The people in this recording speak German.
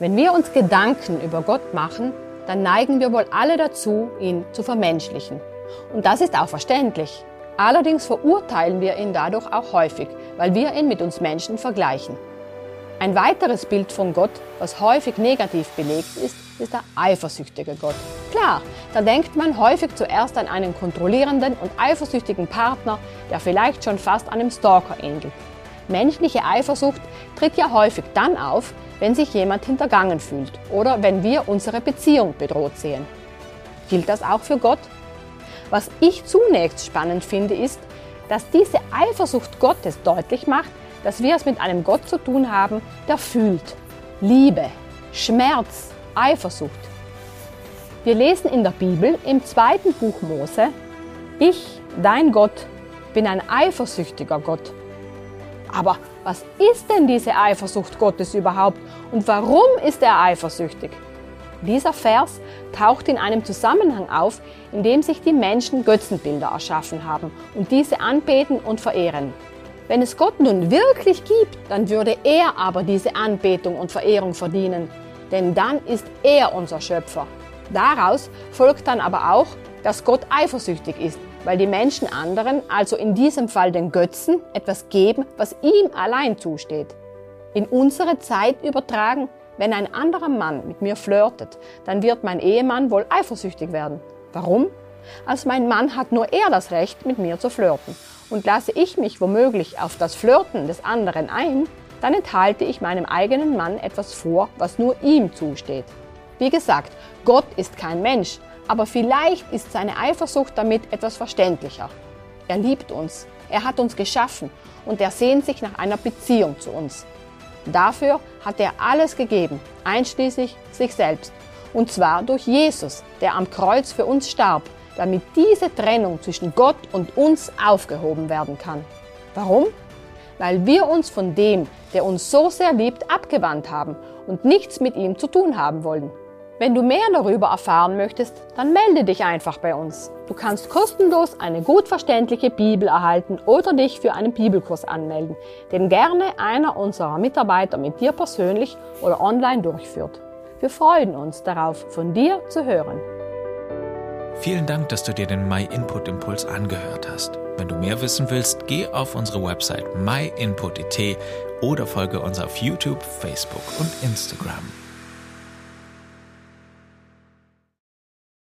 Wenn wir uns Gedanken über Gott machen, dann neigen wir wohl alle dazu, ihn zu vermenschlichen. Und das ist auch verständlich. Allerdings verurteilen wir ihn dadurch auch häufig, weil wir ihn mit uns Menschen vergleichen. Ein weiteres Bild von Gott, was häufig negativ belegt ist, ist der eifersüchtige Gott. Klar, da denkt man häufig zuerst an einen kontrollierenden und eifersüchtigen Partner, der vielleicht schon fast einem Stalker ähnelt. Menschliche Eifersucht tritt ja häufig dann auf, wenn sich jemand hintergangen fühlt oder wenn wir unsere Beziehung bedroht sehen. Gilt das auch für Gott? Was ich zunächst spannend finde, ist, dass diese Eifersucht Gottes deutlich macht, dass wir es mit einem Gott zu tun haben, der fühlt. Liebe, Schmerz, Eifersucht. Wir lesen in der Bibel im zweiten Buch Mose, ich, dein Gott, bin ein eifersüchtiger Gott. Aber was ist denn diese Eifersucht Gottes überhaupt und warum ist er eifersüchtig? Dieser Vers taucht in einem Zusammenhang auf, in dem sich die Menschen Götzenbilder erschaffen haben und diese anbeten und verehren. Wenn es Gott nun wirklich gibt, dann würde er aber diese Anbetung und Verehrung verdienen, denn dann ist er unser Schöpfer. Daraus folgt dann aber auch, dass Gott eifersüchtig ist, weil die Menschen anderen, also in diesem Fall den Götzen, etwas geben, was ihm allein zusteht. In unsere Zeit übertragen, wenn ein anderer Mann mit mir flirtet, dann wird mein Ehemann wohl eifersüchtig werden. Warum? Als mein Mann hat nur er das Recht, mit mir zu flirten. Und lasse ich mich womöglich auf das Flirten des anderen ein, dann enthalte ich meinem eigenen Mann etwas vor, was nur ihm zusteht. Wie gesagt, Gott ist kein Mensch, aber vielleicht ist seine Eifersucht damit etwas verständlicher. Er liebt uns, er hat uns geschaffen und er sehnt sich nach einer Beziehung zu uns. Dafür hat er alles gegeben, einschließlich sich selbst. Und zwar durch Jesus, der am Kreuz für uns starb, damit diese Trennung zwischen Gott und uns aufgehoben werden kann. Warum? Weil wir uns von dem, der uns so sehr liebt, abgewandt haben und nichts mit ihm zu tun haben wollen. Wenn du mehr darüber erfahren möchtest, dann melde dich einfach bei uns. Du kannst kostenlos eine gut verständliche Bibel erhalten oder dich für einen Bibelkurs anmelden, den gerne einer unserer Mitarbeiter mit dir persönlich oder online durchführt. Wir freuen uns darauf, von dir zu hören. Vielen Dank, dass du dir den My Input Impuls angehört hast. Wenn du mehr wissen willst, geh auf unsere Website myinput.it oder folge uns auf YouTube, Facebook und Instagram.